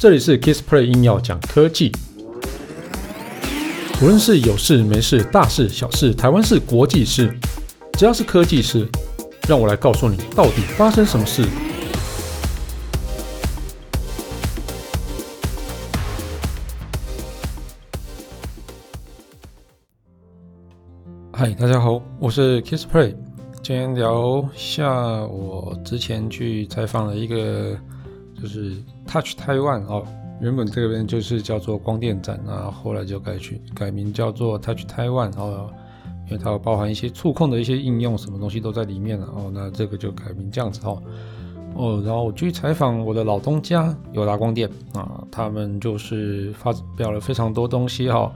这里是 Kissplay 硬要讲科技，无论是有事没事、大事小事、台湾事、国际事，只要是科技事，让我来告诉你到底发生什么事。嗨，大家好，我是 Kissplay，今天聊下我之前去采访了一个。就是 Touch Taiwan 哦，原本这边就是叫做光电展啊，后来就改去改名叫做 Touch Taiwan 哦，因为它包含一些触控的一些应用，什么东西都在里面了哦，那这个就改名这样子哦哦，然后我去采访我的老东家友达光电啊，他们就是发表了非常多东西哈、哦。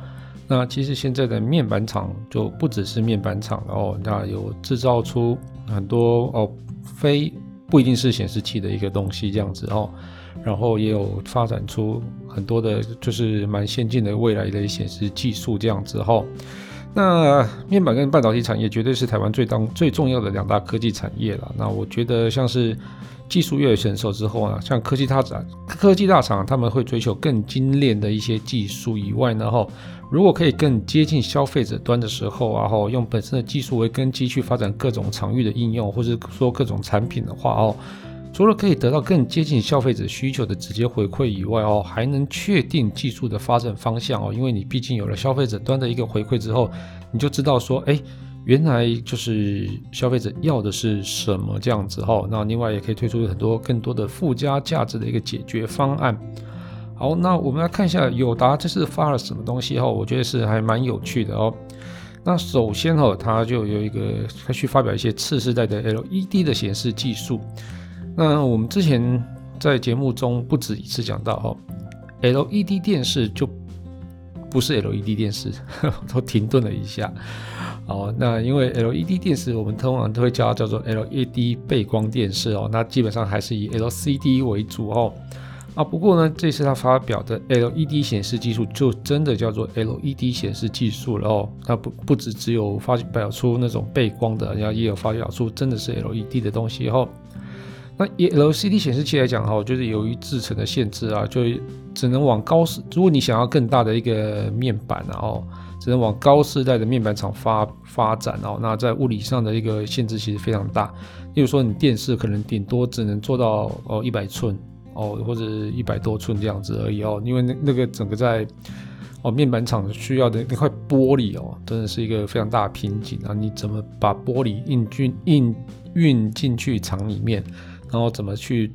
那其实现在的面板厂就不只是面板厂了哦，那有制造出很多哦非。不一定是显示器的一个东西这样子哦，然后也有发展出很多的，就是蛮先进的未来的显示技术这样子哈。那面板跟半导体产业绝对是台湾最当最重要的两大科技产业了。那我觉得像是技术越成熟之后呢，像科技大厂、科技大厂他们会追求更精炼的一些技术以外呢，哈。如果可以更接近消费者端的时候啊，吼，用本身的技术为根基去发展各种场域的应用，或者说各种产品的话哦，除了可以得到更接近消费者需求的直接回馈以外哦，还能确定技术的发展方向哦，因为你毕竟有了消费者端的一个回馈之后，你就知道说，哎，原来就是消费者要的是什么这样子哦，那另外也可以推出很多更多的附加价值的一个解决方案。好，那我们来看一下友达这次发了什么东西哈，我觉得是还蛮有趣的哦。那首先哈，它就有一个，它去发表一些次世代的 LED 的显示技术。那我们之前在节目中不止一次讲到哈，LED 电视就不是 LED 电视，都停顿了一下。好，那因为 LED 电视我们通常都会叫它叫做 LED 背光电视哦，那基本上还是以 LCD 为主哦。啊，不过呢，这次他发表的 LED 显示技术就真的叫做 LED 显示技术了哦。它不不只只有发表出那种背光的，然后也有发表出真的是 LED 的东西哦。那 LCD 显示器来讲哈，就是由于制程的限制啊，就只能往高世，如果你想要更大的一个面板啊哦，只能往高世代的面板厂发发展哦。那在物理上的一个限制其实非常大，例如说你电视可能顶多只能做到哦一百寸。哦，或者一百多寸这样子而已哦，因为那那个整个在哦面板厂需要的那块玻璃哦，真的是一个非常大的瓶颈啊！你怎么把玻璃运进运运进去厂里面，然后怎么去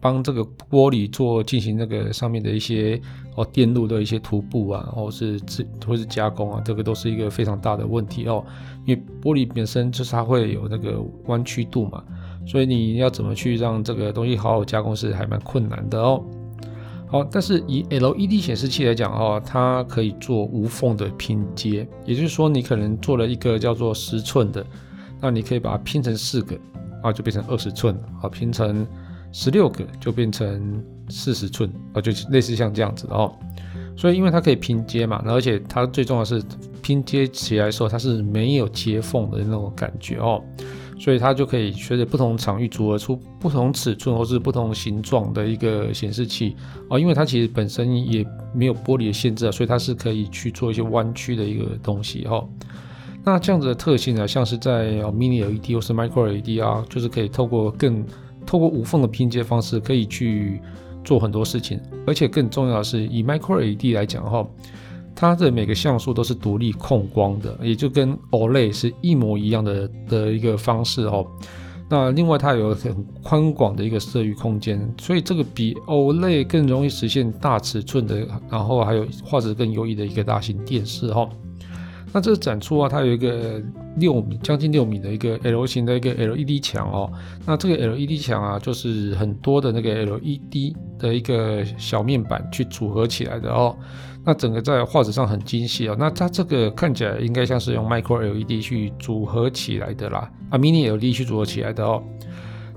帮这个玻璃做进行那个上面的一些哦电路的一些涂布啊，或是制或是加工啊，这个都是一个非常大的问题哦，因为玻璃本身就是它会有那个弯曲度嘛。所以你要怎么去让这个东西好好加工是还蛮困难的哦。好，但是以 LED 显示器来讲哦，它可以做无缝的拼接，也就是说你可能做了一个叫做十寸的，那你可以把它拼成四个啊，就变成二十寸，啊，拼成十六个就变成四十寸啊，就类似像这样子的哦。所以因为它可以拼接嘛，而且它最重要是拼接起来时候它是没有接缝的那种感觉哦。所以它就可以随着不同场域组合出不同尺寸或是不同形状的一个显示器哦，因为它其实本身也没有玻璃的限制啊，所以它是可以去做一些弯曲的一个东西哈。那这样子的特性呢，像是在 Mini LED 或是 Micro LED 啊，就是可以透过更透过无缝的拼接方式，可以去做很多事情，而且更重要的是，以 Micro LED 来讲哈。它的每个像素都是独立控光的，也就跟 OLED 是一模一样的的一个方式哦。那另外它有很宽广的一个色域空间，所以这个比 OLED 更容易实现大尺寸的，然后还有画质更优异的一个大型电视哦。那这个展出啊，它有一个六米，将近六米的一个 L 型的一个 LED 墙哦。那这个 LED 墙啊，就是很多的那个 LED 的一个小面板去组合起来的哦。那整个在画质上很精细哦。那它这个看起来应该像是用 Micro LED 去组合起来的啦，啊，Mini LED 去组合起来的哦。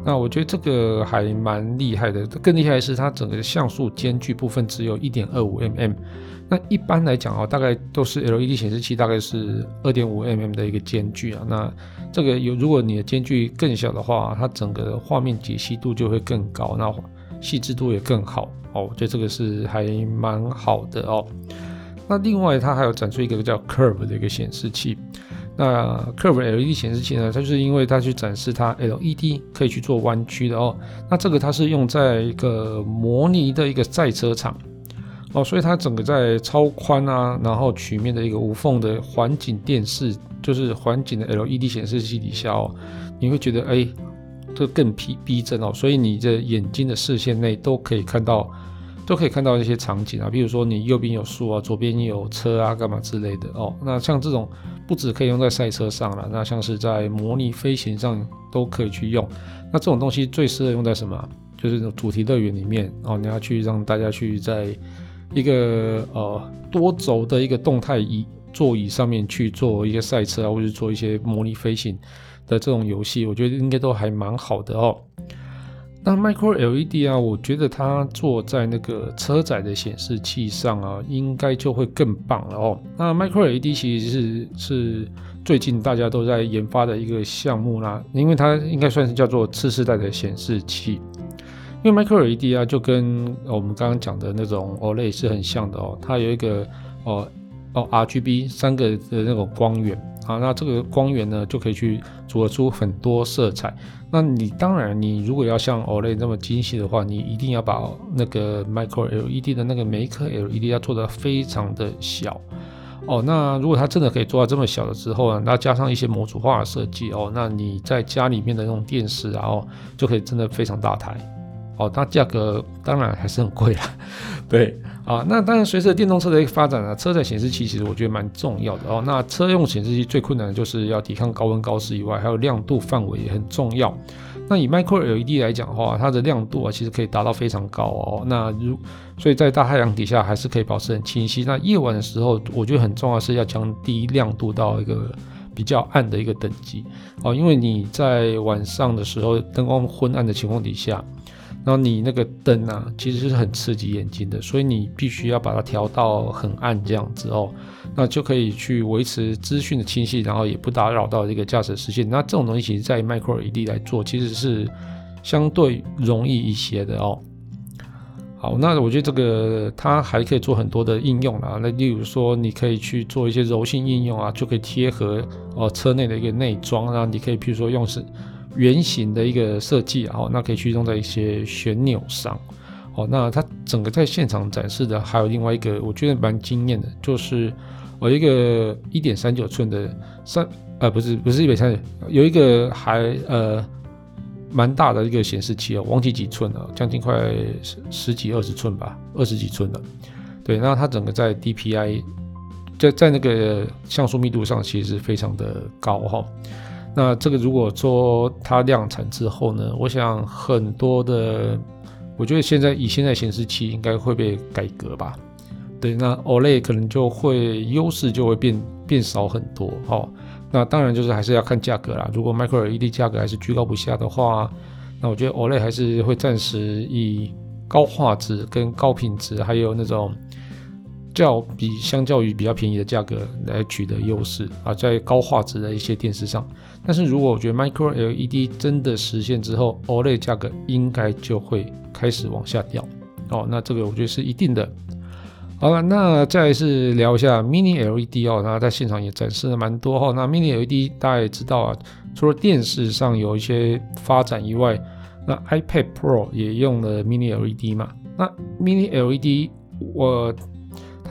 那我觉得这个还蛮厉害的，更厉害的是它整个像素间距部分只有一点二五 mm。那一般来讲哦，大概都是 LED 显示器大概是二点五 mm 的一个间距啊。那这个有，如果你的间距更小的话，它整个画面解析度就会更高。那细致度也更好哦。我觉得这个是还蛮好的哦。那另外它还有展出一个叫 Curve 的一个显示器。那 Curve LED 显示器呢，它就是因为它去展示它 LED 可以去做弯曲的哦。那这个它是用在一个模拟的一个赛车场哦，所以它整个在超宽啊，然后曲面的一个无缝的环景电视，就是环景的 LED 显示器底下哦，你会觉得哎，这更逼逼真哦。所以你的眼睛的视线内都可以看到，都可以看到一些场景啊，比如说你右边有树啊，左边有车啊，干嘛之类的哦。那像这种。不止可以用在赛车上了，那像是在模拟飞行上都可以去用。那这种东西最适合用在什么？就是主题乐园里面哦，你要去让大家去在一个呃多轴的一个动态椅座椅上面去做一个赛车啊，或者做一些模拟飞行的这种游戏，我觉得应该都还蛮好的哦。那 Micro LED 啊，我觉得它做在那个车载的显示器上啊，应该就会更棒了哦。那 Micro LED 其实是是最近大家都在研发的一个项目啦，因为它应该算是叫做次世代的显示器。因为 Micro LED 啊，就跟我们刚刚讲的那种 OLED 是很像的哦，它有一个哦哦 RGB 三个的那种光源。好，那这个光源呢，就可以去组合出很多色彩。那你当然，你如果要像 OLED 那么精细的话，你一定要把那个 Micro LED 的那个每一颗 LED 要做得非常的小哦。那如果它真的可以做到这么小的时候呢，那加上一些模组化的设计哦，那你在家里面的那种电视啊，哦，就可以真的非常大台。哦，它价格当然还是很贵啦，对啊。那当然，随着电动车的一个发展呢，车载显示器其实我觉得蛮重要的哦。那车用显示器最困难的就是要抵抗高温高湿以外，还有亮度范围也很重要。那以 Micro LED 来讲的话，它的亮度啊其实可以达到非常高哦。那如所以在大太阳底下还是可以保持很清晰。那夜晚的时候，我觉得很重要是要降低亮度到一个比较暗的一个等级哦，因为你在晚上的时候灯光昏暗的情况底下。然后你那个灯啊，其实是很刺激眼睛的，所以你必须要把它调到很暗这样子哦，那就可以去维持资讯的清晰，然后也不打扰到这个驾驶视线。那这种东西其实在 Micro LED 来做，其实是相对容易一些的哦。好，那我觉得这个它还可以做很多的应用啦，那例如说你可以去做一些柔性应用啊，就可以贴合哦车内的一个内装，然后你可以譬如说用是。圆形的一个设计，然后那可以去用在一些旋钮上，哦，那它整个在现场展示的还有另外一个，我觉得蛮惊艳的，就是有一个一点三九寸的三，呃，不是不是一点三九，有一个还呃蛮大的一个显示器哦，忘记几寸了，将近快十十几二十寸吧，二十几寸的，对，那它整个在 DPI 在在那个像素密度上其实是非常的高哈。哦那这个如果说它量产之后呢，我想很多的，我觉得现在以现在显示器应该会被改革吧。对，那 OLED 可能就会优势就会变变少很多。哦，那当然就是还是要看价格啦。如果 Micro LED 价格还是居高不下的话，那我觉得 OLED 还是会暂时以高画质跟高品质，还有那种。较比相较于比较便宜的价格来取得优势啊，在高画质的一些电视上。但是如果我觉得 Micro LED 真的实现之后，OLED 价格应该就会开始往下掉哦。那这个我觉得是一定的。好了，那再来是聊一下 Mini LED 哦，那在现场也展示了蛮多哈。那 Mini LED 大家也知道啊，除了电视上有一些发展以外，那 iPad Pro 也用了 Mini LED 嘛。那 Mini LED 我。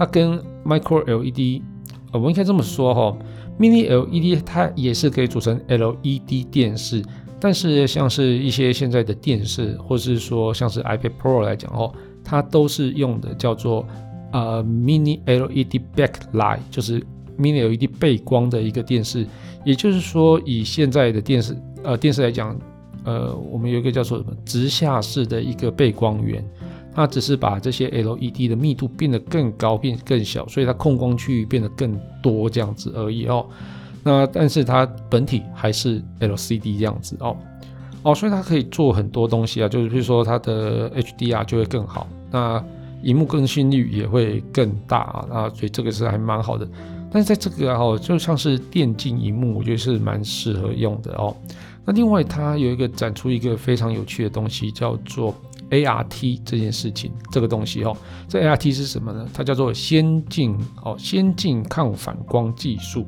它跟 Micro LED，呃我们应该这么说哈，Mini LED 它也是可以组成 LED 电视，但是像是一些现在的电视，或是说像是 iPad Pro 来讲哦，它都是用的叫做呃 Mini LED Backlight，就是 Mini LED 背光的一个电视。也就是说，以现在的电视呃电视来讲，呃，我们有一个叫做什么直下式的一个背光源。它只是把这些 LED 的密度变得更高，变更小，所以它控光区域变得更多这样子而已哦。那但是它本体还是 LCD 这样子哦哦，所以它可以做很多东西啊，就是比如说它的 HDR 就会更好，那荧幕更新率也会更大啊，那所以这个是还蛮好的。但是在这个哦，就像是电竞荧幕，我觉得是蛮适合用的哦。那另外它有一个展出一个非常有趣的东西，叫做。ART 这件事情，这个东西哦，这 ART 是什么呢？它叫做先进哦，先进抗反光技术。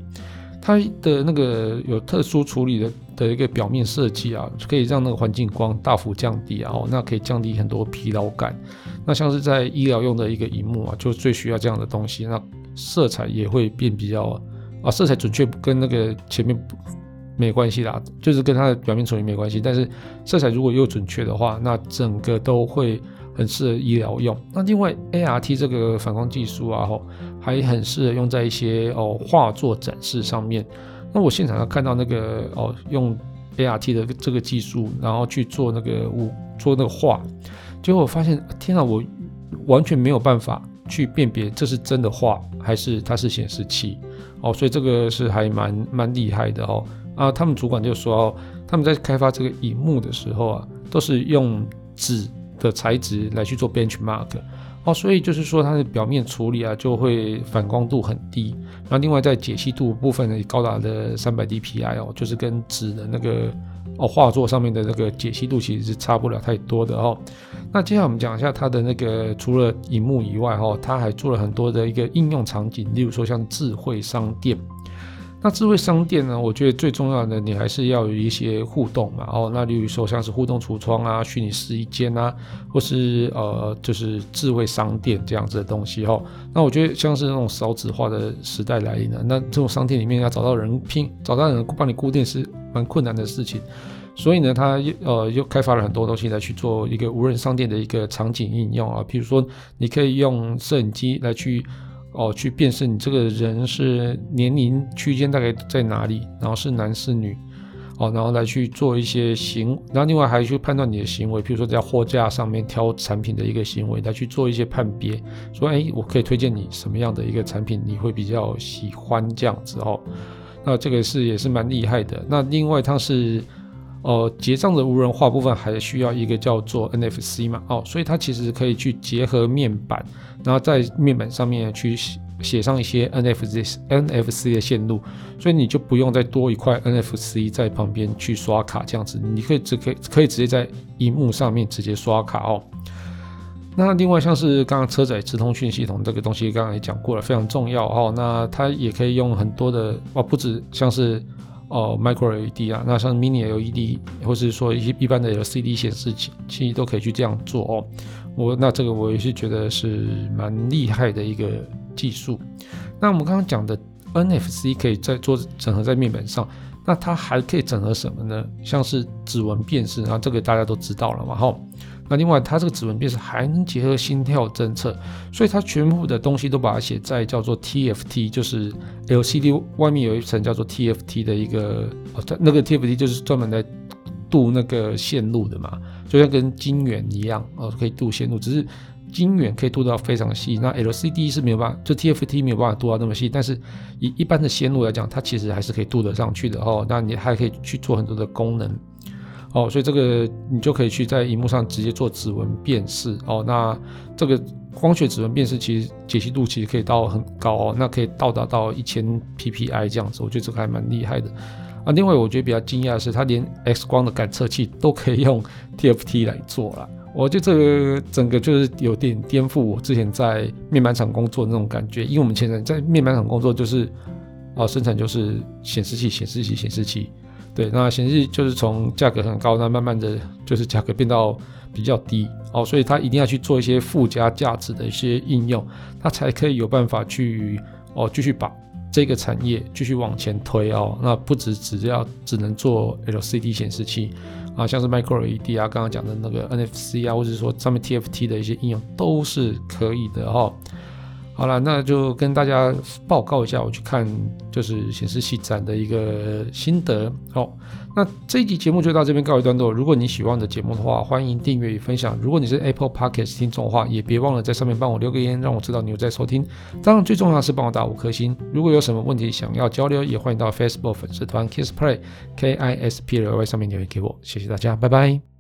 它的那个有特殊处理的的一个表面设计啊，可以让那个环境光大幅降低啊，哦，那可以降低很多疲劳感。那像是在医疗用的一个荧幕啊，就最需要这样的东西。那色彩也会变比较啊，色彩准确跟那个前面没关系啦，就是跟它的表面处理没关系。但是色彩如果又准确的话，那整个都会很适合医疗用。那另外 ART 这个反光技术啊，吼，还很适合用在一些哦画作展示上面。那我现场看到那个哦用 ART 的这个技术，然后去做那个物做那个画，结果我发现天啊，我完全没有办法去辨别这是真的画还是它是显示器哦，所以这个是还蛮蛮厉害的哦。啊，他们主管就说，他们在开发这个荧幕的时候啊，都是用纸的材质来去做 benchmark 哦，所以就是说它的表面处理啊就会反光度很低，那另外在解析度部分呢也高达了三百 dpi 哦，就是跟纸的那个哦画作上面的那个解析度其实是差不了太多的哦。那接下来我们讲一下它的那个除了荧幕以外哈，它还做了很多的一个应用场景，例如说像智慧商店。那智慧商店呢？我觉得最重要的，你还是要有一些互动嘛。哦，那例如说像是互动橱窗啊、虚拟试衣间啊，或是呃，就是智慧商店这样子的东西哈。那我觉得像是那种少子化的时代来临了，那这种商店里面要找到人拼，找到人帮你固定是蛮困难的事情。所以呢，他又呃又开发了很多东西来去做一个无人商店的一个场景应用啊。比如说，你可以用摄影机来去。哦，去辨识你这个人是年龄区间大概在哪里，然后是男是女，哦，然后来去做一些行，然后另外还去判断你的行为，比如说在货架上面挑产品的一个行为，来去做一些判别，说，哎，我可以推荐你什么样的一个产品，你会比较喜欢这样子哦。那这个是也是蛮厉害的。那另外它是。呃，结账的无人化部分还需要一个叫做 NFC 嘛，哦，所以它其实可以去结合面板，然后在面板上面去写上一些 NFC NFC 的线路，所以你就不用再多一块 NFC 在旁边去刷卡这样子，你可以直可以可以直接在荧幕上面直接刷卡哦。那另外像是刚刚车载直通讯系统这个东西，刚刚也讲过了，非常重要哦。那它也可以用很多的哦，不止像是。哦，Micro LED 啊，那像 Mini LED 或是说一些一般的 LCD 显示器，其实都可以去这样做哦。我那这个我也是觉得是蛮厉害的一个技术。那我们刚刚讲的 NFC 可以在做整合在面板上，那它还可以整合什么呢？像是指纹辨识，然后这个大家都知道了嘛，哈。那另外，它这个指纹辨识还能结合心跳侦测，所以它全部的东西都把它写在叫做 TFT，就是 LCD 外面有一层叫做 TFT 的一个，哦，它那个 TFT 就是专门来镀那个线路的嘛，就像跟晶圆一样，哦，可以镀线路，只是晶圆可以镀到非常细，那 LCD 是没有办法，就 TFT 没有办法镀到那么细，但是以一般的线路来讲，它其实还是可以镀得上去的哦，那你还可以去做很多的功能。哦，所以这个你就可以去在荧幕上直接做指纹辨识哦。那这个光学指纹辨识其实解析度其实可以到很高哦，那可以到达到一千 PPI 这样子，我觉得这个还蛮厉害的啊。另外，我觉得比较惊讶的是，它连 X 光的感测器都可以用 TFT 来做了。我觉得这个整个就是有点颠覆我之前在面板厂工作的那种感觉，因为我们现在在面板厂工作就是啊，生产就是显示器、显示器、显示器。对，那显示就是从价格很高，那慢慢的就是价格变到比较低哦，所以它一定要去做一些附加价值的一些应用，它才可以有办法去哦继续把这个产业继续往前推哦。那不只只要只能做 LCD 显示器啊，像是 Micro LED 啊，刚刚讲的那个 NFC 啊，或者是说上面 TFT 的一些应用都是可以的哦。好了，那就跟大家报告一下我去看就是显示器展的一个心得。好，那这一集节目就到这边告一段落。如果你喜欢的节目的话，欢迎订阅与分享。如果你是 Apple Podcast 听众的话，也别忘了在上面帮我留个言，让我知道你有在收听。当然，最重要的是帮我打五颗星。如果有什么问题想要交流，也欢迎到 Facebook 粉丝团 KISSPLAY K I S P L Y 上面留言给我。谢谢大家，拜拜。